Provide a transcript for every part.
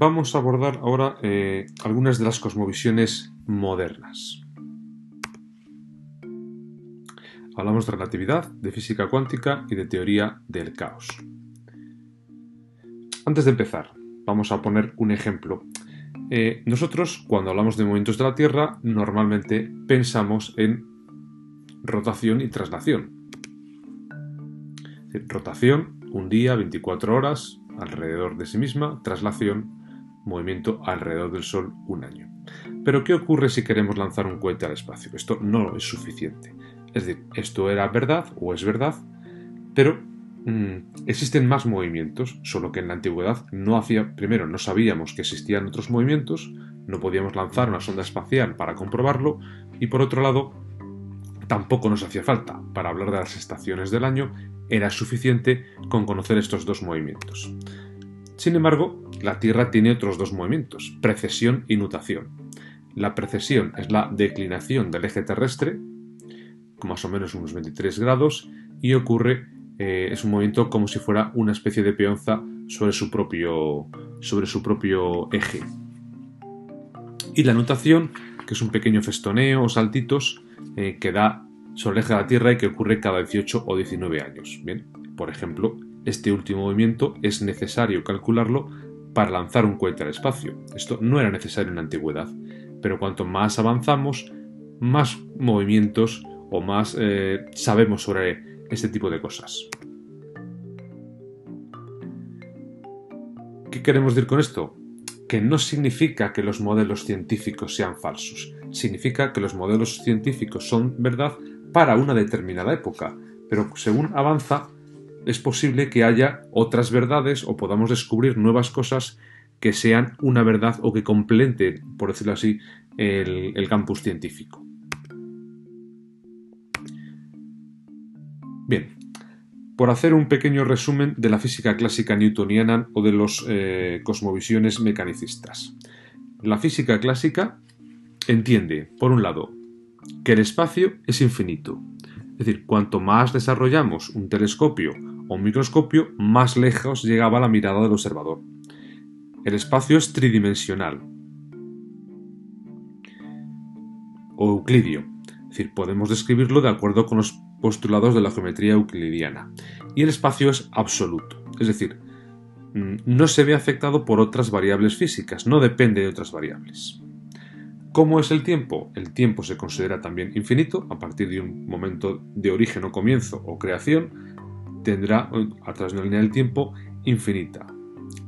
vamos a abordar ahora eh, algunas de las cosmovisiones modernas. Hablamos de relatividad, de física cuántica y de teoría del caos. Antes de empezar, vamos a poner un ejemplo. Eh, nosotros, cuando hablamos de movimientos de la Tierra, normalmente pensamos en rotación y traslación. Rotación, un día, 24 horas, alrededor de sí misma, traslación, movimiento alrededor del Sol, un año. Pero ¿qué ocurre si queremos lanzar un cohete al espacio? Esto no es suficiente. Es decir, esto era verdad o es verdad, pero mm, existen más movimientos, solo que en la antigüedad no hacía, primero no sabíamos que existían otros movimientos, no podíamos lanzar una sonda espacial para comprobarlo, y por otro lado, tampoco nos hacía falta. Para hablar de las estaciones del año, era suficiente con conocer estos dos movimientos. Sin embargo, la Tierra tiene otros dos movimientos, precesión y nutación. La precesión es la declinación del eje terrestre, más o menos unos 23 grados, y ocurre, eh, es un movimiento como si fuera una especie de peonza sobre su propio, sobre su propio eje. Y la nutación, que es un pequeño festoneo o saltitos eh, que da sobre el eje de la Tierra y que ocurre cada 18 o 19 años. Bien, por ejemplo, este último movimiento es necesario calcularlo para lanzar un cohete al espacio. Esto no era necesario en la antigüedad, pero cuanto más avanzamos, más movimientos o más eh, sabemos sobre este tipo de cosas. ¿Qué queremos decir con esto? Que no significa que los modelos científicos sean falsos, significa que los modelos científicos son verdad para una determinada época, pero según avanza es posible que haya otras verdades o podamos descubrir nuevas cosas que sean una verdad o que completen, por decirlo así, el, campus científico. Bien, por hacer un pequeño resumen de la física clásica newtoniana o de los eh, cosmovisiones mecanicistas. La física clásica entiende, por un lado, que el espacio es infinito. Es decir, cuanto más desarrollamos un telescopio o un microscopio, más lejos llegaba la mirada del observador. El espacio es tridimensional o euclidio, es decir, podemos describirlo de acuerdo con los postulados de la geometría euclidiana. Y el espacio es absoluto, es decir, mm, no se ve afectado por otras variables físicas, no depende de otras variables. ¿Cómo es el tiempo? El tiempo se considera también infinito, a partir de un momento de origen o comienzo o creación, tendrá a través de una línea del tiempo infinita.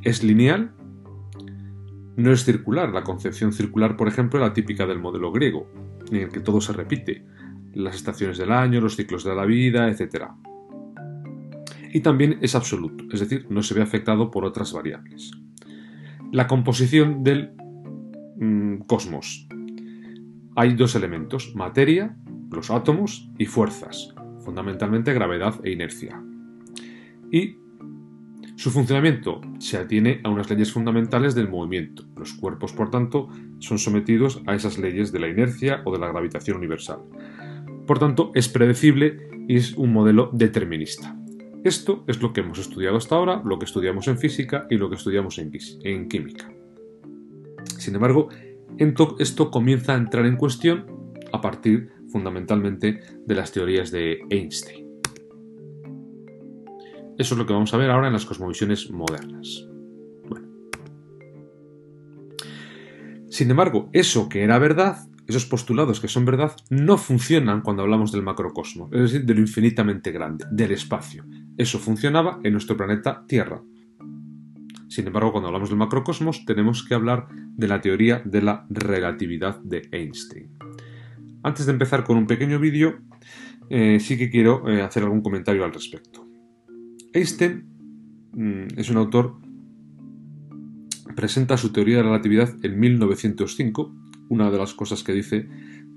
Es lineal, no es circular. La concepción circular, por ejemplo, es la típica del modelo griego, en el que todo se repite, las estaciones del año, los ciclos de la vida, etc. Y también es absoluto, es decir, no se ve afectado por otras variables. La composición del mm, cosmos hay dos elementos, materia, los átomos, y fuerzas, fundamentalmente gravedad e inercia. Y su funcionamiento se atiene a unas leyes fundamentales del movimiento. Los cuerpos, por tanto, son sometidos a esas leyes de la inercia o de la gravitación universal. Por tanto, es predecible y es un modelo determinista. Esto es lo que hemos estudiado hasta ahora, lo que estudiamos en física y lo que estudiamos en, en química. Sin embargo, esto comienza a entrar en cuestión a partir fundamentalmente de las teorías de Einstein. Eso es lo que vamos a ver ahora en las cosmovisiones modernas. Sin embargo, eso que era verdad, esos postulados que son verdad, no funcionan cuando hablamos del macrocosmos, es decir, de lo infinitamente grande, del espacio. Eso funcionaba en nuestro planeta Tierra, sin embargo, cuando hablamos del macrocosmos, tenemos que hablar de la teoría de la relatividad de Einstein. Antes de empezar con un pequeño vídeo, eh, sí que quiero eh, hacer algún comentario al respecto. Einstein mm, es un autor, presenta su teoría de la relatividad en 1905. Una de las cosas que dice,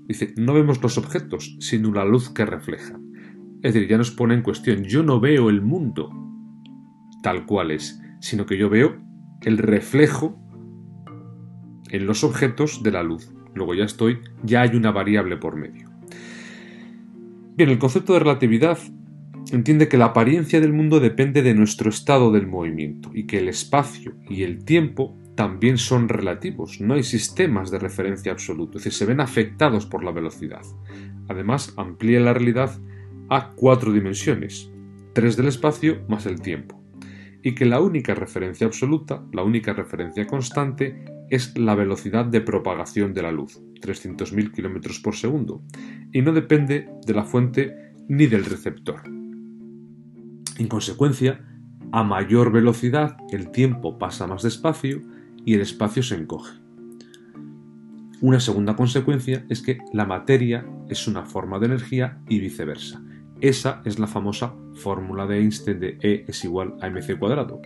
dice, no vemos los objetos, sino la luz que reflejan. Es decir, ya nos pone en cuestión, yo no veo el mundo tal cual es, sino que yo veo el reflejo en los objetos de la luz. Luego ya estoy, ya hay una variable por medio. Bien, el concepto de relatividad entiende que la apariencia del mundo depende de nuestro estado del movimiento y que el espacio y el tiempo también son relativos, no hay sistemas de referencia absoluto, es decir, se ven afectados por la velocidad. Además, amplía la realidad a cuatro dimensiones, tres del espacio más el tiempo, y que la única referencia absoluta, la única referencia constante, es la velocidad de propagación de la luz, 300.000 km por segundo, y no depende de la fuente ni del receptor. En consecuencia, a mayor velocidad el tiempo pasa más despacio y el espacio se encoge. Una segunda consecuencia es que la materia es una forma de energía y viceversa. Esa es la famosa fórmula de Einstein de E es igual a mc cuadrado.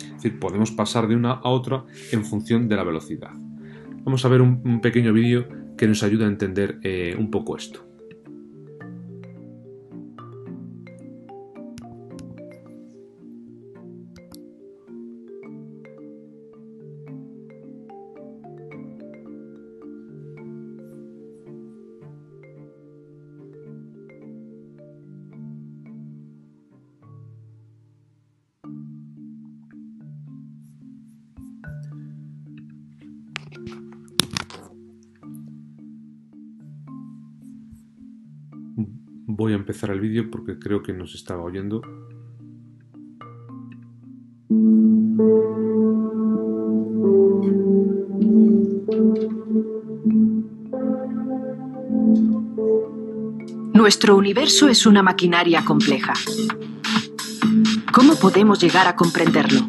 Es decir, podemos pasar de una a otra en función de la velocidad. Vamos a ver un, pequeño vídeo que nos ayuda a entender eh, un poco esto. Empezar el vídeo porque creo que nos estaba oyendo. Nuestro universo es una maquinaria compleja. ¿Cómo podemos llegar a comprenderlo?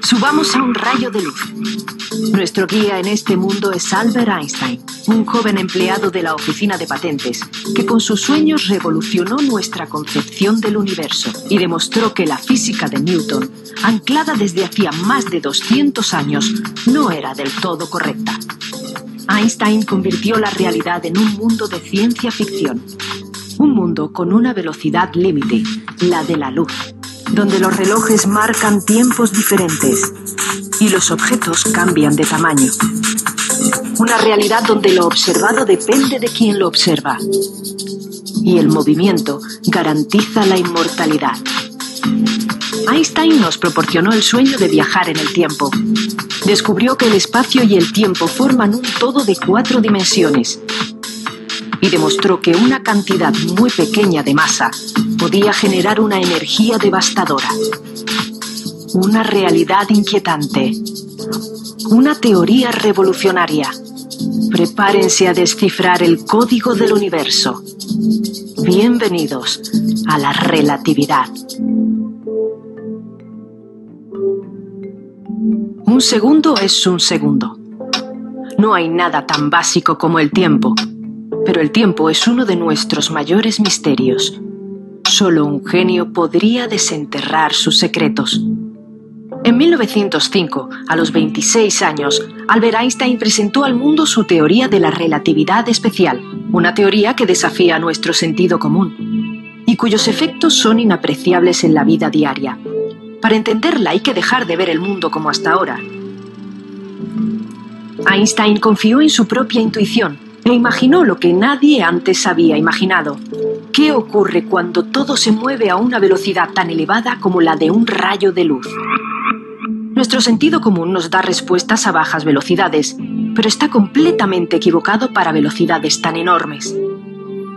Subamos a un rayo de luz. Nuestro guía en este mundo es Albert Einstein, un joven empleado de la oficina de patentes, que con sus sueños revolucionó nuestra concepción del universo y demostró que la física de Newton, anclada desde hacía más de 200 años, no era del todo correcta. Einstein convirtió la realidad en un mundo de ciencia ficción, un mundo con una velocidad límite, la de la luz donde los relojes marcan tiempos diferentes y los objetos cambian de tamaño. Una realidad donde lo observado depende de quien lo observa y el movimiento garantiza la inmortalidad. Einstein nos proporcionó el sueño de viajar en el tiempo. Descubrió que el espacio y el tiempo forman un todo de cuatro dimensiones y demostró que una cantidad muy pequeña de masa podía generar una energía devastadora. Una realidad inquietante. Una teoría revolucionaria. Prepárense a descifrar el código del universo. Bienvenidos a la relatividad. Un segundo es un segundo. No hay nada tan básico como el tiempo, pero el tiempo es uno de nuestros mayores misterios. Solo un genio podría desenterrar sus secretos. En 1905, a los 26 años, Albert Einstein presentó al mundo su teoría de la relatividad especial, una teoría que desafía nuestro sentido común y cuyos efectos son inapreciables en la vida diaria. Para entenderla hay que dejar de ver el mundo como hasta ahora. Einstein confió en su propia intuición e imaginó lo que nadie antes había imaginado. ¿Qué ocurre cuando todo se mueve a una velocidad tan elevada como la de un rayo de luz? Nuestro sentido común nos da respuestas a bajas velocidades, pero está completamente equivocado para velocidades tan enormes.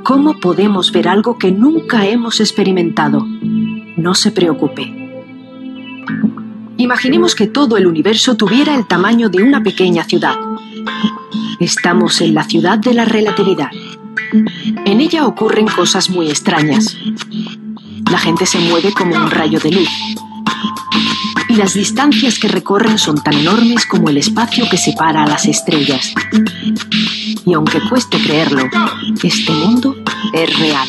¿Cómo podemos ver algo que nunca hemos experimentado? No se preocupe. Imaginemos que todo el universo tuviera el tamaño de una pequeña ciudad. Estamos en la ciudad de la relatividad. En ella ocurren cosas muy extrañas. La gente se mueve como un rayo de luz. Y las distancias que recorren son tan enormes como el espacio que separa a las estrellas. Y aunque cueste creerlo, este mundo es real.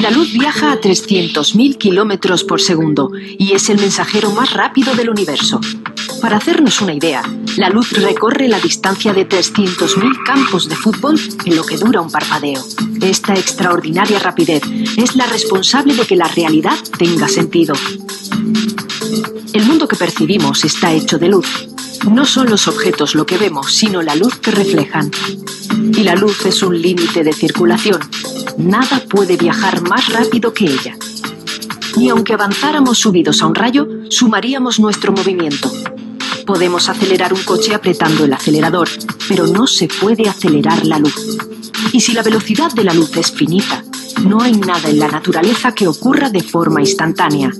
La luz viaja a 300.000 kilómetros por segundo y es el mensajero más rápido del universo. Para hacernos una idea, la luz recorre la distancia de 300.000 campos de fútbol en lo que dura un parpadeo. Esta extraordinaria rapidez es la responsable de que la realidad tenga sentido. El mundo que percibimos está hecho de luz. No son los objetos lo que vemos, sino la luz que reflejan. y la luz es un límite de circulación. Nada puede viajar más rápido que ella. Ni aunque avanzáramos subidos a un rayo, sumaríamos nuestro movimiento. Podemos acelerar un coche apretando el acelerador, pero no se puede acelerar la luz. Y si la velocidad de la luz es finita, no hay nada en la naturaleza que ocurra de forma instantánea.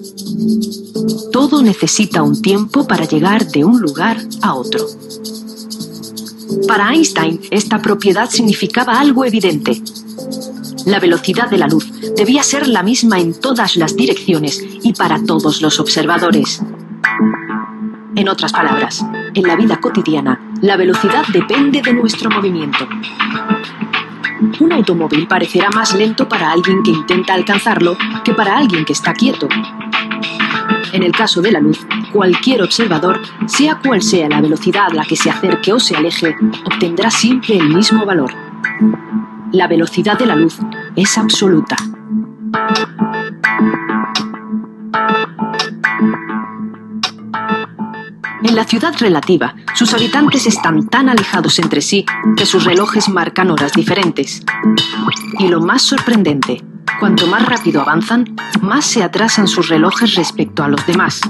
Todo necesita un tiempo para llegar de un lugar a otro. Para Einstein, esta propiedad significaba algo evidente. La velocidad de la luz debía ser la misma en todas las direcciones y para todos los observadores. En otras palabras, en la vida cotidiana, la velocidad depende de nuestro movimiento. Un automóvil parecerá más lento para alguien que intenta alcanzarlo que para alguien que está quieto. En el caso de la luz, cualquier observador, sea cual sea la velocidad a la que se acerque o se aleje, obtendrá siempre el mismo valor. La velocidad de la luz es absoluta. En la ciudad relativa, sus habitantes están tan alejados entre sí que sus relojes marcan horas diferentes. Y lo más sorprendente, cuanto más rápido avanzan, más se atrasan sus relojes respecto a los demás.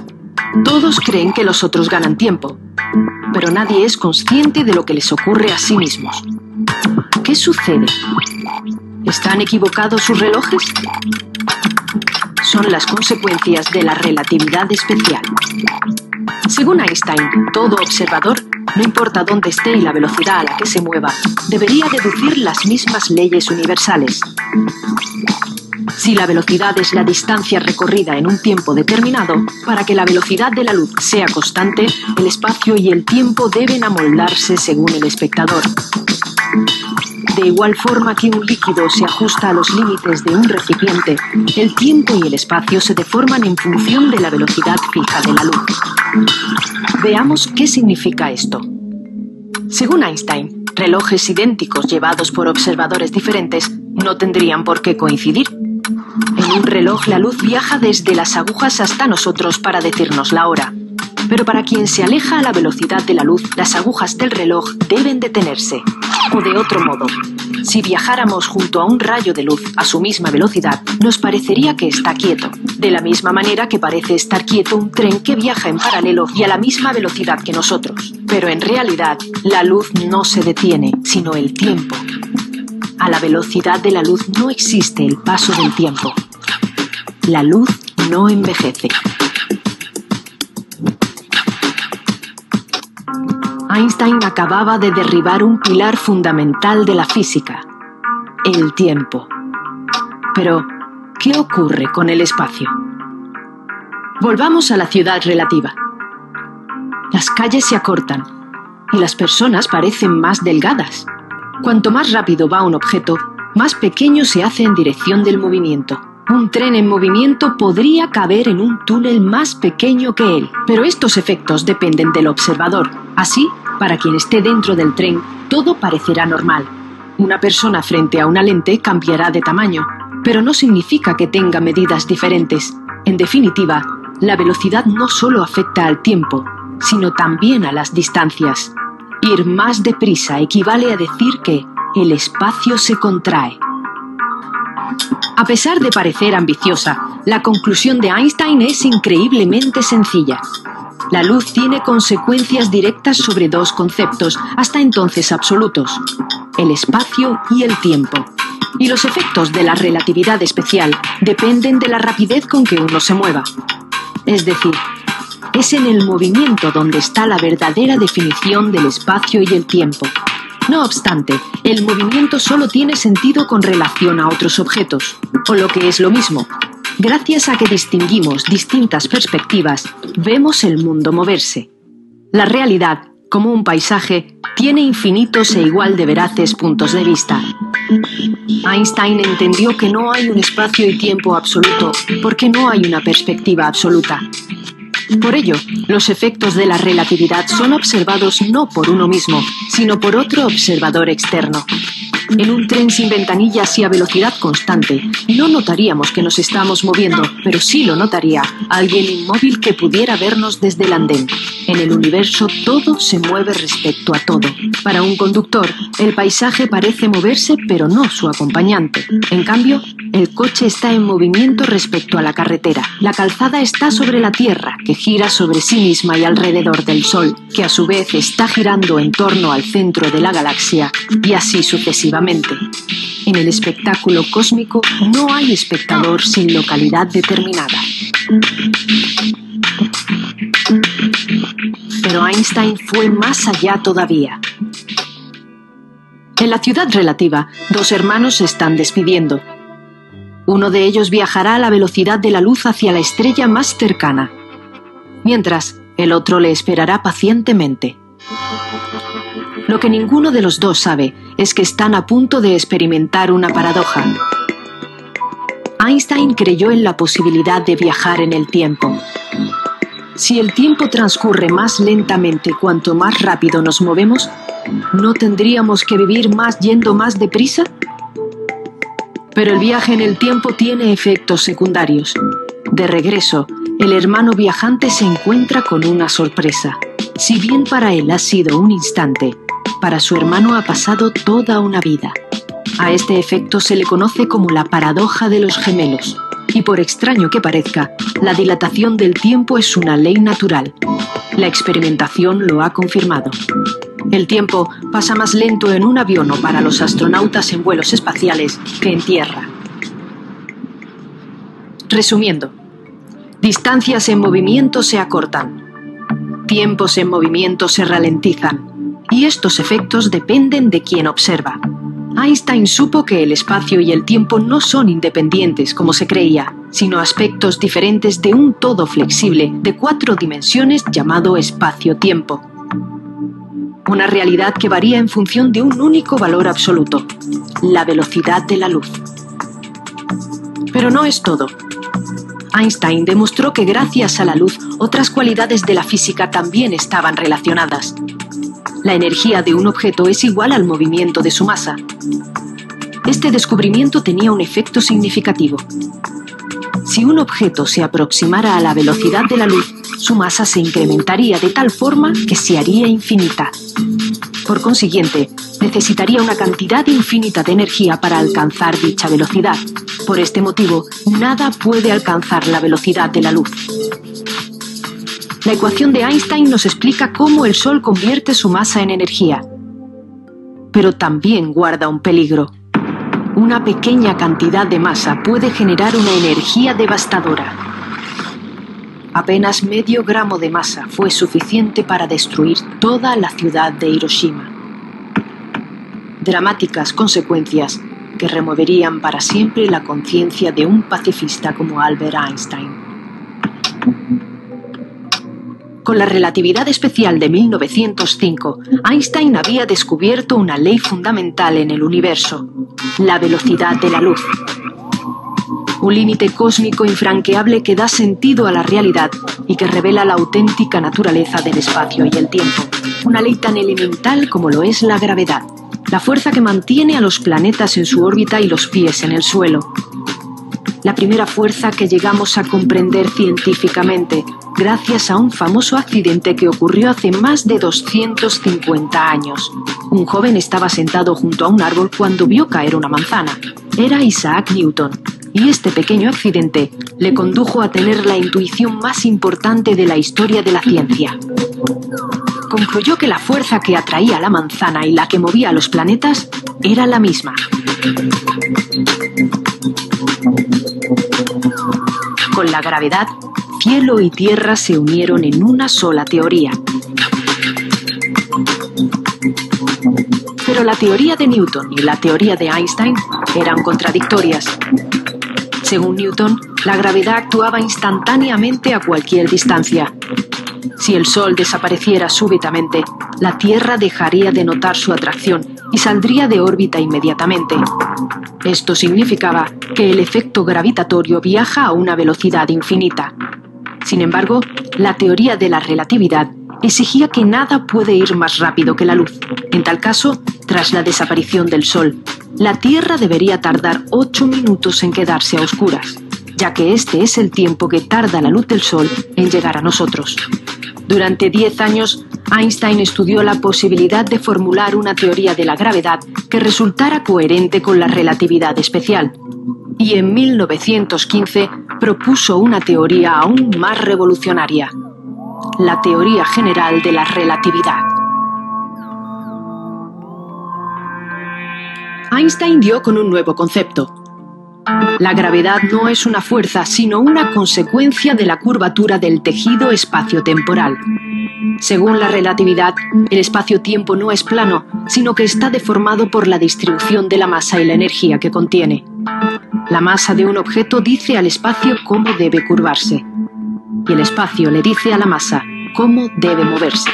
Todos creen que los otros ganan tiempo, pero nadie es consciente de lo que les ocurre a sí mismos. ¿Qué sucede? ¿Están equivocados sus relojes? Son las consecuencias de la relatividad especial. Según Einstein, todo observador, no importa dónde esté y la velocidad a la que se mueva, debería deducir las mismas leyes universales. Si la velocidad es la distancia recorrida en un tiempo determinado, para que la velocidad de la luz sea constante, el espacio y el tiempo deben amoldarse según el espectador. De igual forma que un líquido se ajusta a los límites de un recipiente, el tiempo y el espacio se deforman en función de la velocidad fija de la luz. Veamos qué significa esto. Según Einstein, relojes idénticos llevados por observadores diferentes no tendrían por qué coincidir. En un reloj la luz viaja desde las agujas hasta nosotros para decirnos la hora. Pero para quien se aleja a la velocidad de la luz, las agujas del reloj deben detenerse. O de otro modo, si viajáramos junto a un rayo de luz a su misma velocidad, nos parecería que está quieto, de la misma manera que parece estar quieto un tren que viaja en paralelo y a la misma velocidad que nosotros. Pero en realidad, la luz no se detiene, sino el tiempo. A la velocidad de la luz no existe el paso del tiempo. La luz no envejece. Einstein acababa de derribar un pilar fundamental de la física, el tiempo. Pero, ¿qué ocurre con el espacio? Volvamos a la ciudad relativa. Las calles se acortan y las personas parecen más delgadas. Cuanto más rápido va un objeto, más pequeño se hace en dirección del movimiento. Un tren en movimiento podría caber en un túnel más pequeño que él, pero estos efectos dependen del observador. Así, para quien esté dentro del tren, todo parecerá normal. Una persona frente a una lente cambiará de tamaño, pero no significa que tenga medidas diferentes. En definitiva, la velocidad no solo afecta al tiempo, sino también a las distancias. Ir más deprisa equivale a decir que el espacio se contrae. A pesar de parecer ambiciosa, la conclusión de Einstein es increíblemente sencilla. La luz tiene consecuencias directas sobre dos conceptos, hasta entonces absolutos, el espacio y el tiempo. Y los efectos de la relatividad especial dependen de la rapidez con que uno se mueva. Es decir, es en el movimiento donde está la verdadera definición del espacio y el tiempo. No obstante, el movimiento solo tiene sentido con relación a otros objetos, o lo que es lo mismo, Gracias a que distinguimos distintas perspectivas, vemos el mundo moverse. La realidad, como un paisaje, tiene infinitos e igual de veraces puntos de vista. Einstein entendió que no hay un espacio y tiempo absoluto porque no hay una perspectiva absoluta. Por ello, los efectos de la relatividad son observados no por uno mismo, sino por otro observador externo. En un tren sin ventanillas y a velocidad constante, no notaríamos que nos estamos moviendo, pero sí lo notaría alguien inmóvil que pudiera vernos desde el andén. En el universo todo se mueve respecto a todo. Para un conductor, el paisaje parece moverse, pero no su acompañante. En cambio, el coche está en movimiento respecto a la carretera. La calzada está sobre la Tierra, que gira sobre sí misma y alrededor del Sol, que a su vez está girando en torno al centro de la galaxia, y así sucesivamente. En el espectáculo cósmico no hay espectador sin localidad determinada. Pero Einstein fue más allá todavía. En la ciudad relativa, dos hermanos se están despidiendo. Uno de ellos viajará a la velocidad de la luz hacia la estrella más cercana, mientras el otro le esperará pacientemente. Lo que ninguno de los dos sabe es que están a punto de experimentar una paradoja. Einstein creyó en la posibilidad de viajar en el tiempo. Si el tiempo transcurre más lentamente cuanto más rápido nos movemos, ¿no tendríamos que vivir más yendo más deprisa? Pero el viaje en el tiempo tiene efectos secundarios. De regreso, el hermano viajante se encuentra con una sorpresa. Si bien para él ha sido un instante, para su hermano ha pasado toda una vida. A este efecto se le conoce como la paradoja de los gemelos. Y por extraño que parezca, la dilatación del tiempo es una ley natural. La experimentación lo ha confirmado. El tiempo pasa más lento en un avión o para los astronautas en vuelos espaciales que en tierra. Resumiendo, distancias en movimiento se acortan, tiempos en movimiento se ralentizan, y estos efectos dependen de quien observa. Einstein supo que el espacio y el tiempo no son independientes como se creía, sino aspectos diferentes de un todo flexible de cuatro dimensiones llamado espacio-tiempo. Una realidad que varía en función de un único valor absoluto, la velocidad de la luz. Pero no es todo. Einstein demostró que gracias a la luz otras cualidades de la física también estaban relacionadas. La energía de un objeto es igual al movimiento de su masa. Este descubrimiento tenía un efecto significativo. Si un objeto se aproximara a la velocidad de la luz, su masa se incrementaría de tal forma que se haría infinita. Por consiguiente, necesitaría una cantidad infinita de energía para alcanzar dicha velocidad. Por este motivo, nada puede alcanzar la velocidad de la luz. La ecuación de Einstein nos explica cómo el Sol convierte su masa en energía. Pero también guarda un peligro. Una pequeña cantidad de masa puede generar una energía devastadora. Apenas medio gramo de masa fue suficiente para destruir toda la ciudad de Hiroshima. Dramáticas consecuencias que removerían para siempre la conciencia de un pacifista como Albert Einstein. Con la relatividad especial de 1905, Einstein había descubierto una ley fundamental en el universo, la velocidad de la luz un límite cósmico infranqueable que da sentido a la realidad y que revela la auténtica naturaleza del espacio y el tiempo. Una ley tan elemental como lo es la gravedad, la fuerza que mantiene a los planetas en su órbita y los pies en el suelo. La primera fuerza que llegamos a comprender científicamente gracias a un famoso accidente que ocurrió hace más de 250 años. Un joven estaba sentado junto a un árbol cuando vio caer una manzana. Era Isaac Newton, y este pequeño accidente le condujo a tener la intuición más importante de la historia de la ciencia. Concluyó que la fuerza que atraía la manzana y la que movía los planetas era la misma. Con la gravedad, cielo y tierra se unieron en una sola teoría. Pero la teoría de Newton y la teoría de Einstein eran contradictorias. Según Newton, la gravedad actuaba instantáneamente a cualquier distancia. Si el Sol desapareciera súbitamente, la Tierra dejaría de notar su atracción y saldría de órbita inmediatamente. Esto significaba que el efecto gravitatorio viaja a una velocidad infinita. Sin embargo, la teoría de la relatividad exigía que nada puede ir más rápido que la luz. En tal caso, tras la desaparición del Sol, la Tierra debería tardar 8 minutos en quedarse a oscuras, ya que este es el tiempo que tarda la luz del Sol en llegar a nosotros. Durante 10 años, Einstein estudió la posibilidad de formular una teoría de la gravedad que resultara coherente con la relatividad especial. Y en 1915 propuso una teoría aún más revolucionaria, la teoría general de la relatividad. Einstein dio con un nuevo concepto. La gravedad no es una fuerza, sino una consecuencia de la curvatura del tejido espacio-temporal. Según la relatividad, el espacio-tiempo no es plano, sino que está deformado por la distribución de la masa y la energía que contiene. La masa de un objeto dice al espacio cómo debe curvarse y el espacio le dice a la masa cómo debe moverse.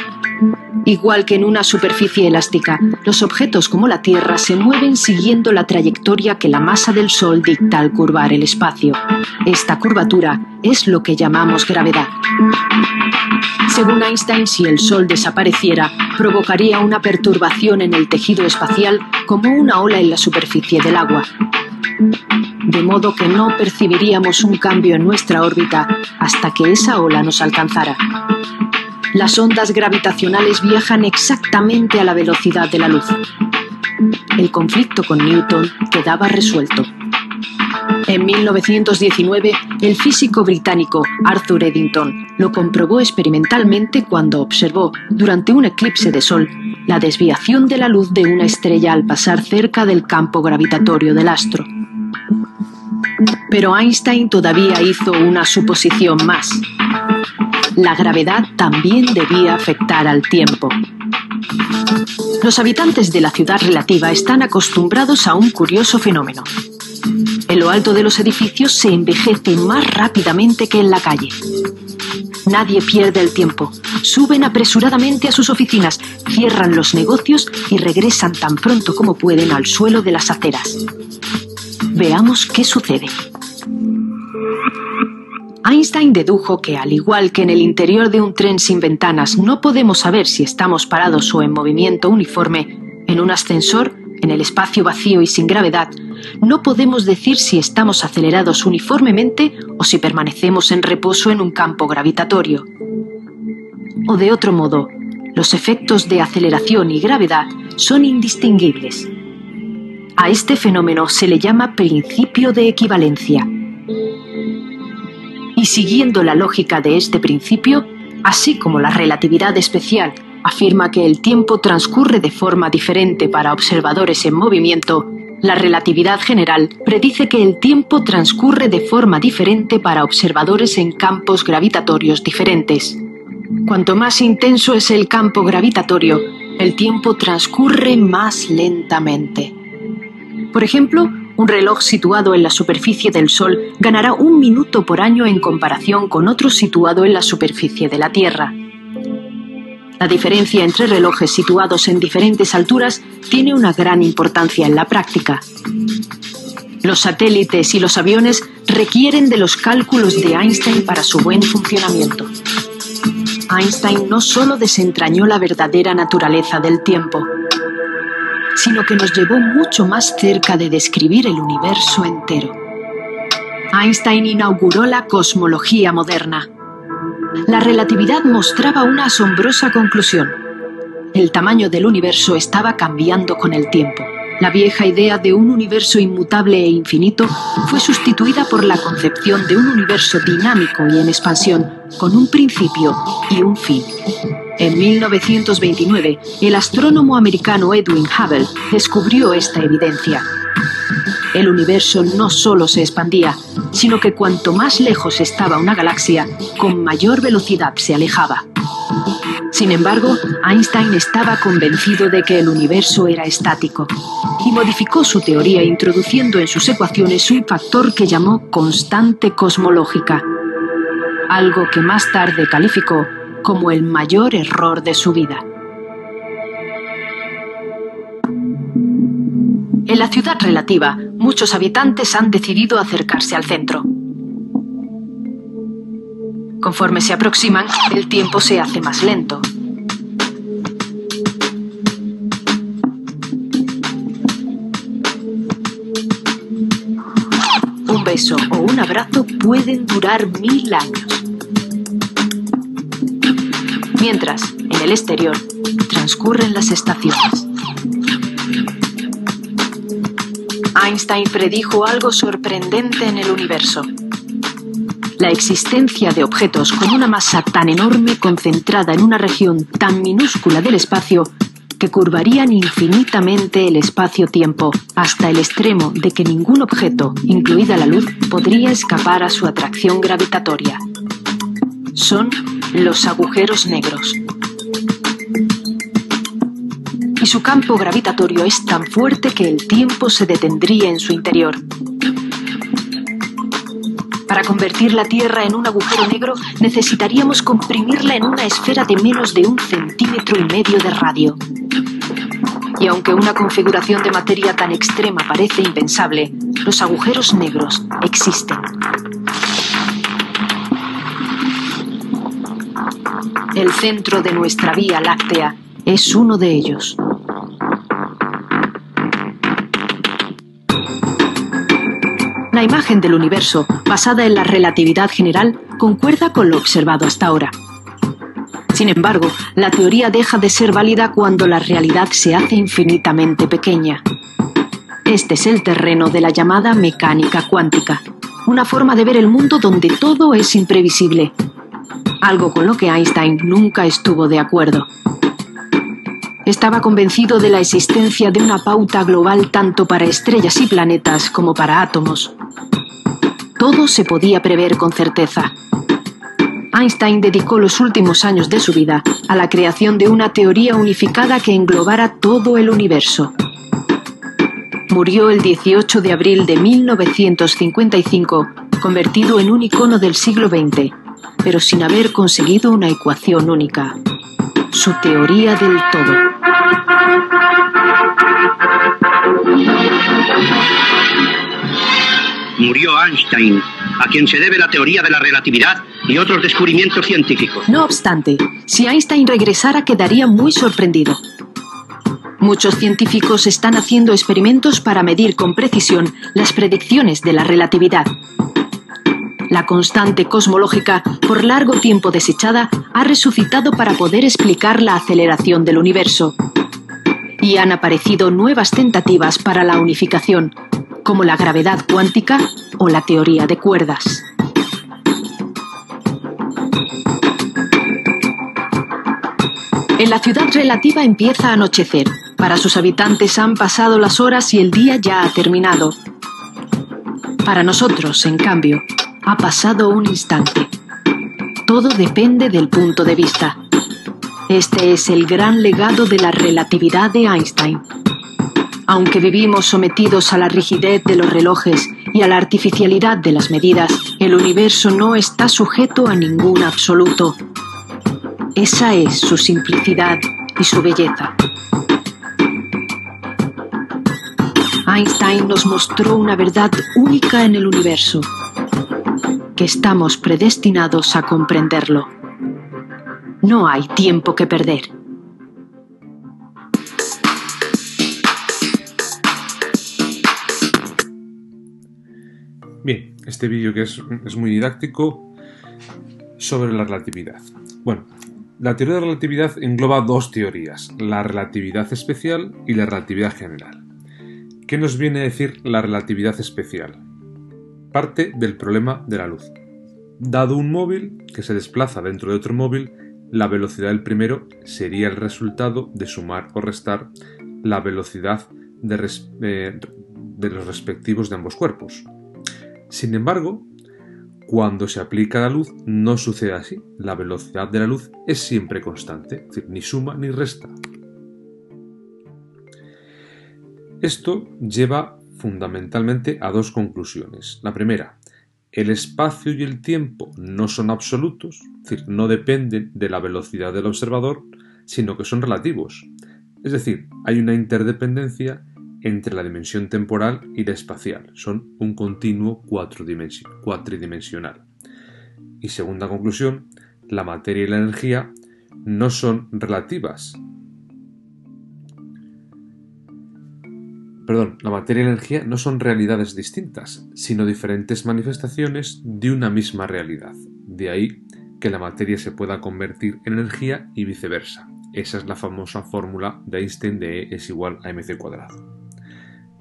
Igual que en una superficie elástica, los objetos como la Tierra se mueven siguiendo la trayectoria que la masa del Sol dicta al curvar el espacio. Esta curvatura es lo que llamamos gravedad. Según Einstein, si el Sol desapareciera, provocaría una perturbación en el tejido espacial como una ola en la superficie del agua de modo que no percibiríamos un cambio en nuestra órbita hasta que esa ola nos alcanzara. Las ondas gravitacionales viajan exactamente a la velocidad de la luz. El conflicto con Newton quedaba resuelto. En 1919, el físico británico Arthur Eddington lo comprobó experimentalmente cuando observó, durante un eclipse de sol, la desviación de la luz de una estrella al pasar cerca del campo gravitatorio del astro. Pero Einstein todavía hizo una suposición más. La gravedad también debía afectar al tiempo. Los habitantes de la ciudad relativa están acostumbrados a un curioso fenómeno. En lo alto de los edificios se envejece más rápidamente que en la calle. Nadie pierde el tiempo. Suben apresuradamente a sus oficinas, cierran los negocios y regresan tan pronto como pueden al suelo de las aceras. Veamos qué sucede. Einstein dedujo que, al igual que en el interior de un tren sin ventanas no podemos saber si estamos parados o en movimiento uniforme, en un ascensor, en el espacio vacío y sin gravedad, no podemos decir si estamos acelerados uniformemente o si permanecemos en reposo en un campo gravitatorio. O de otro modo, los efectos de aceleración y gravedad son indistinguibles. A este fenómeno se le llama principio de equivalencia. Y siguiendo la lógica de este principio, así como la relatividad especial afirma que el tiempo transcurre de forma diferente para observadores en movimiento, la relatividad general predice que el tiempo transcurre de forma diferente para observadores en campos gravitatorios diferentes. Cuanto más intenso es el campo gravitatorio, el tiempo transcurre más lentamente. Por ejemplo, un reloj situado en la superficie del Sol ganará un minuto por año en comparación con otro situado en la superficie de la Tierra. La diferencia entre relojes situados en diferentes alturas tiene una gran importancia en la práctica. Los satélites y los aviones requieren de los cálculos de Einstein para su buen funcionamiento. Einstein no solo desentrañó la verdadera naturaleza del tiempo, sino que nos llevó mucho más cerca de describir el universo entero. Einstein inauguró la cosmología moderna. La relatividad mostraba una asombrosa conclusión. El tamaño del universo estaba cambiando con el tiempo. La vieja idea de un universo inmutable e infinito fue sustituida por la concepción de un universo dinámico y en expansión, con un principio y un fin. En 1929, el astrónomo americano Edwin Hubble descubrió esta evidencia. El universo no solo se expandía, sino que cuanto más lejos estaba una galaxia, con mayor velocidad se alejaba. Sin embargo, Einstein estaba convencido de que el universo era estático y modificó su teoría introduciendo en sus ecuaciones un factor que llamó constante cosmológica, algo que más tarde calificó como el mayor error de su vida. En la ciudad relativa, muchos habitantes han decidido acercarse al centro. Conforme se aproximan, el tiempo se hace más lento. Un beso o un abrazo pueden durar mil años. Mientras, en el exterior, transcurren las estaciones. Einstein predijo algo sorprendente en el universo. La existencia de objetos con una masa tan enorme concentrada en una región tan minúscula del espacio que curvarían infinitamente el espacio-tiempo hasta el extremo de que ningún objeto, incluida la luz, podría escapar a su atracción gravitatoria. Son los agujeros negros y su campo gravitatorio es tan fuerte que el tiempo se detendría en su interior. Para convertir la Tierra en un agujero negro necesitaríamos comprimirla en una esfera de menos de un centímetro y medio de radio. Y aunque una configuración de materia tan extrema parece impensable, los agujeros negros existen. El centro de nuestra Vía Láctea es uno de ellos. La imagen del universo, basada en la relatividad general, concuerda con lo observado hasta ahora. Sin embargo, la teoría deja de ser válida cuando la realidad se hace infinitamente pequeña. Este es el terreno de la llamada mecánica cuántica, una forma de ver el mundo donde todo es imprevisible, algo con lo que Einstein nunca estuvo de acuerdo. Estaba convencido de la existencia de una pauta global tanto para estrellas y planetas como para átomos. Todo se podía prever con certeza. Einstein dedicó los últimos años de su vida a la creación de una teoría unificada que englobara todo el universo. Murió el 18 de abril de 1955, convertido en un icono del siglo XX, pero sin haber conseguido una ecuación única. Su teoría del todo. Murió Einstein, a quien se debe la teoría de la relatividad y otros descubrimientos científicos. No obstante, si Einstein regresara quedaría muy sorprendido. Muchos científicos están haciendo experimentos para medir con precisión las predicciones de la relatividad. La constante cosmológica, por largo tiempo desechada, ha resucitado para poder explicar la aceleración del universo. Y han aparecido nuevas tentativas para la unificación, como la gravedad cuántica o la teoría de cuerdas. En la ciudad relativa empieza a anochecer. Para sus habitantes han pasado las horas y el día ya ha terminado. Para nosotros, en cambio, ha pasado un instante. Todo depende del punto de vista. Este es el gran legado de la relatividad de Einstein. Aunque vivimos sometidos a la rigidez de los relojes y a la artificialidad de las medidas, el universo no está sujeto a ningún absoluto. Esa es su simplicidad y su belleza. Einstein nos mostró una verdad única en el universo, estamos predestinados a comprenderlo. No hay tiempo que perder. Bien, este vídeo que es, es muy didáctico sobre la relatividad. Bueno, la teoría de la relatividad engloba dos teorías, la relatividad especial y la relatividad general. ¿Qué nos viene a decir la relatividad especial? Parte del problema de la luz. Dado un móvil que se desplaza dentro de otro móvil, la velocidad del primero sería el resultado de sumar o restar la velocidad de, eh, de los respectivos de ambos cuerpos. Sin embargo, cuando se aplica la luz no sucede así. La velocidad de la luz es siempre constante, es decir, ni suma ni resta. Esto lleva fundamentalmente a dos conclusiones. La primera, el espacio y el tiempo no son absolutos, es decir, no dependen de la velocidad del observador, sino que son relativos. Es decir, hay una interdependencia entre la dimensión temporal y la espacial. Son un continuo cuatridimensional. Y segunda conclusión, la materia y la energía no son relativas. Perdón, la materia y la energía no son realidades distintas, sino diferentes manifestaciones de una misma realidad. De ahí que la materia se pueda convertir en energía y viceversa. Esa es la famosa fórmula de Einstein de E es igual a mc cuadrado.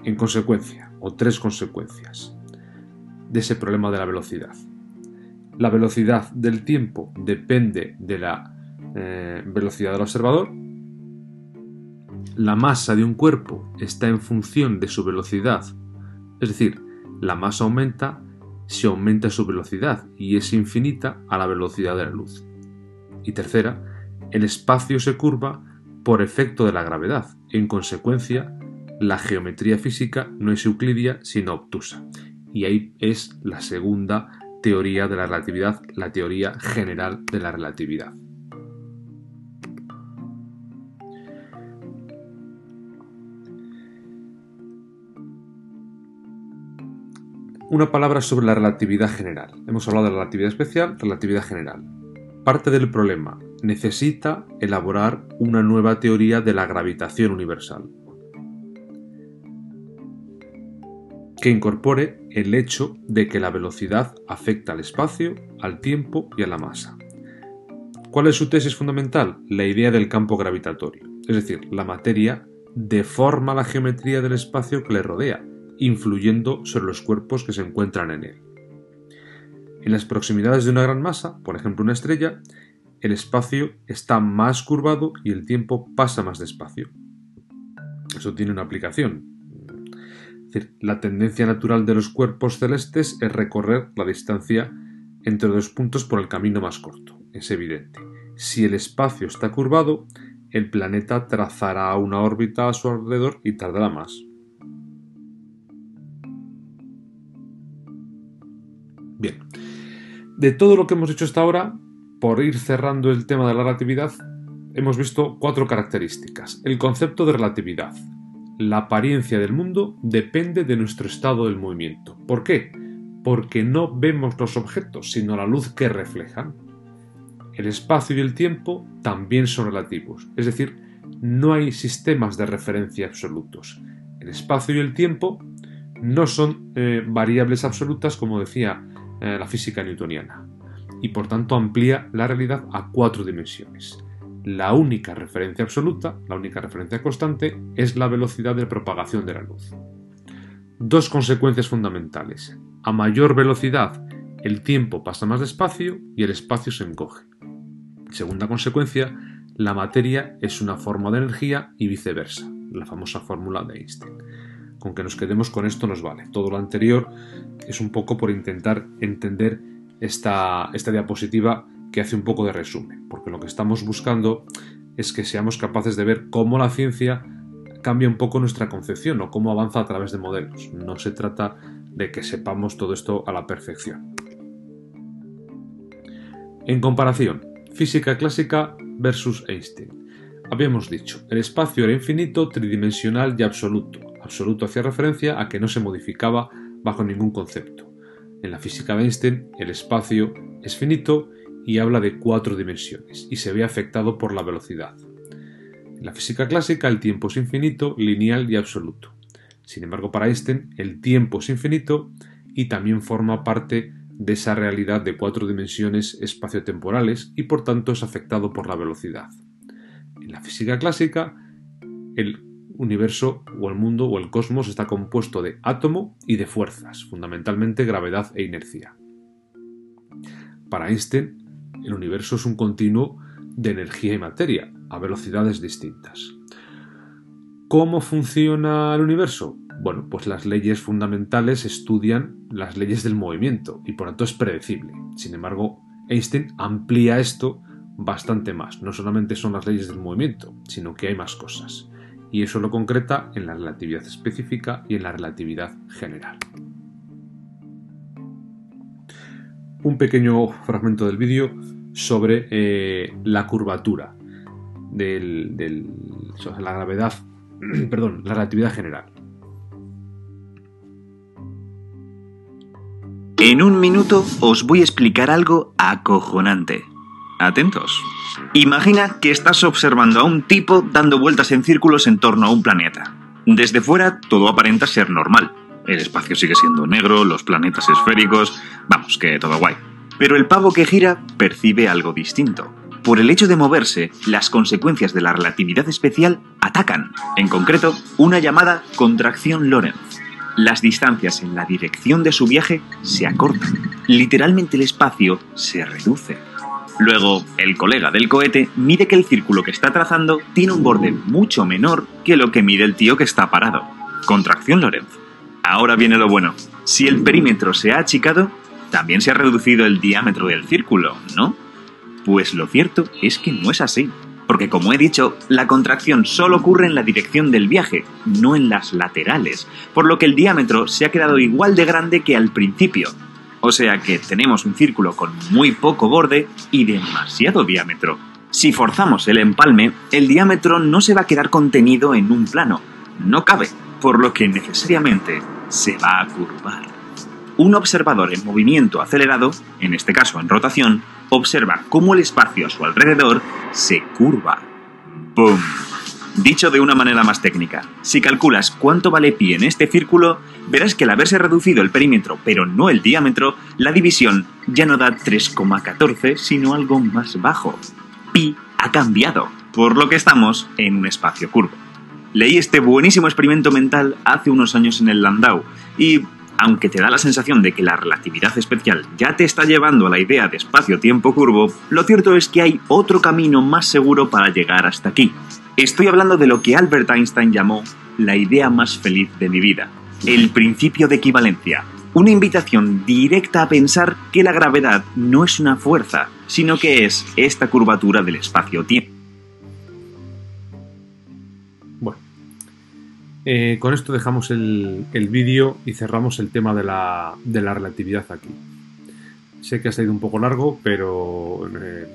En consecuencia, o tres consecuencias de ese problema de la velocidad. La velocidad del tiempo depende de la eh, velocidad del observador. La masa de un cuerpo está en función de su velocidad. Es decir, la masa aumenta si aumenta su velocidad y es infinita a la velocidad de la luz. Y tercera, el espacio se curva por efecto de la gravedad. En consecuencia, la geometría física no es euclidia sino obtusa. Y ahí es la segunda teoría de la relatividad, la teoría general de la relatividad. Una palabra sobre la relatividad general. Hemos hablado de relatividad especial, relatividad general. Parte del problema. Necesita elaborar una nueva teoría de la gravitación universal. que incorpore el hecho de que la velocidad afecta al espacio, al tiempo y a la masa. ¿Cuál es su tesis fundamental? La idea del campo gravitatorio. Es decir, la materia deforma la geometría del espacio que le rodea, influyendo sobre los cuerpos que se encuentran en él. En las proximidades de una gran masa, por ejemplo una estrella, el espacio está más curvado y el tiempo pasa más despacio. Eso tiene una aplicación. La tendencia natural de los cuerpos celestes es recorrer la distancia entre dos puntos por el camino más corto. Es evidente. Si el espacio está curvado, el planeta trazará una órbita a su alrededor y tardará más. De todo lo que hemos hecho hasta ahora, por ir cerrando el tema de la relatividad, hemos visto cuatro características. El concepto de relatividad. La apariencia del mundo depende de nuestro estado del movimiento. ¿Por qué? Porque no vemos los objetos, sino la luz que reflejan. El espacio y el tiempo también son relativos, es decir, no hay sistemas de referencia absolutos. El espacio y el tiempo no son eh, variables absolutas como decía eh, la física newtoniana y por tanto amplía la realidad a cuatro dimensiones. La única referencia absoluta, la única referencia constante, es la velocidad de propagación de la luz. Dos consecuencias fundamentales. A mayor velocidad, el tiempo pasa más despacio y el espacio se encoge. Segunda consecuencia, la materia es una forma de energía y viceversa, la famosa fórmula de Einstein. Con que nos quedemos con esto nos vale. Todo lo anterior es un poco por intentar entender esta, esta diapositiva que hace un poco de resumen, porque lo que estamos buscando es que seamos capaces de ver cómo la ciencia cambia un poco nuestra concepción o cómo avanza a través de modelos. No se trata de que sepamos todo esto a la perfección. En comparación, física clásica versus Einstein. Habíamos dicho, el espacio era infinito, tridimensional y absoluto. Absoluto hacía referencia a que no se modificaba bajo ningún concepto. En la física de Einstein, el espacio es finito y habla de cuatro dimensiones y se ve afectado por la velocidad. En la física clásica, el tiempo es infinito, lineal y absoluto. Sin embargo, para Einstein, el tiempo es infinito y también forma parte de esa realidad de cuatro dimensiones espaciotemporales y por tanto es afectado por la velocidad. En la física clásica, el universo o el mundo o el cosmos está compuesto de átomo y de fuerzas, fundamentalmente gravedad e inercia. Para Einstein, el universo es un continuo de energía y materia, a velocidades distintas. ¿Cómo funciona el universo? Bueno, pues las leyes fundamentales estudian las leyes del movimiento y por tanto es predecible. Sin embargo, Einstein amplía esto bastante más. No solamente son las leyes del movimiento, sino que hay más cosas. Y eso lo concreta en la relatividad específica y en la relatividad general. Un pequeño fragmento del vídeo sobre eh, la curvatura de la gravedad, perdón, la relatividad general. En un minuto os voy a explicar algo acojonante. Atentos. Imagina que estás observando a un tipo dando vueltas en círculos en torno a un planeta. Desde fuera todo aparenta ser normal. El espacio sigue siendo negro, los planetas esféricos, vamos, que todo guay. Pero el pavo que gira percibe algo distinto. Por el hecho de moverse, las consecuencias de la relatividad especial atacan, en concreto, una llamada contracción Lorentz. Las distancias en la dirección de su viaje se acortan. Literalmente el espacio se reduce. Luego, el colega del cohete mide que el círculo que está trazando tiene un borde mucho menor que lo que mide el tío que está parado. Contracción Lorentz. Ahora viene lo bueno. Si el perímetro se ha achicado, también se ha reducido el diámetro del círculo, ¿no? Pues lo cierto es que no es así. Porque como he dicho, la contracción solo ocurre en la dirección del viaje, no en las laterales, por lo que el diámetro se ha quedado igual de grande que al principio. O sea que tenemos un círculo con muy poco borde y demasiado diámetro. Si forzamos el empalme, el diámetro no se va a quedar contenido en un plano, no cabe, por lo que necesariamente se va a curvar. Un observador en movimiento acelerado, en este caso en rotación, observa cómo el espacio a su alrededor se curva. ¡Bum! Dicho de una manera más técnica, si calculas cuánto vale pi en este círculo, verás que al haberse reducido el perímetro pero no el diámetro, la división ya no da 3,14 sino algo más bajo. Pi ha cambiado, por lo que estamos en un espacio curvo. Leí este buenísimo experimento mental hace unos años en el Landau y aunque te da la sensación de que la relatividad especial ya te está llevando a la idea de espacio-tiempo curvo, lo cierto es que hay otro camino más seguro para llegar hasta aquí. Estoy hablando de lo que Albert Einstein llamó la idea más feliz de mi vida, el principio de equivalencia, una invitación directa a pensar que la gravedad no es una fuerza, sino que es esta curvatura del espacio-tiempo. Eh, con esto dejamos el, vídeo y cerramos el tema de la, relatividad aquí. Sé que ha sido un poco largo, pero eh,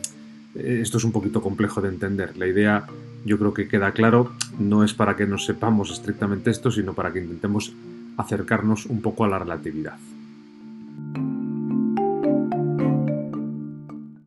esto es un poquito complejo de entender. La idea yo creo que queda claro, no es para que nos sepamos estrictamente esto, sino para que intentemos acercarnos un poco a la relatividad.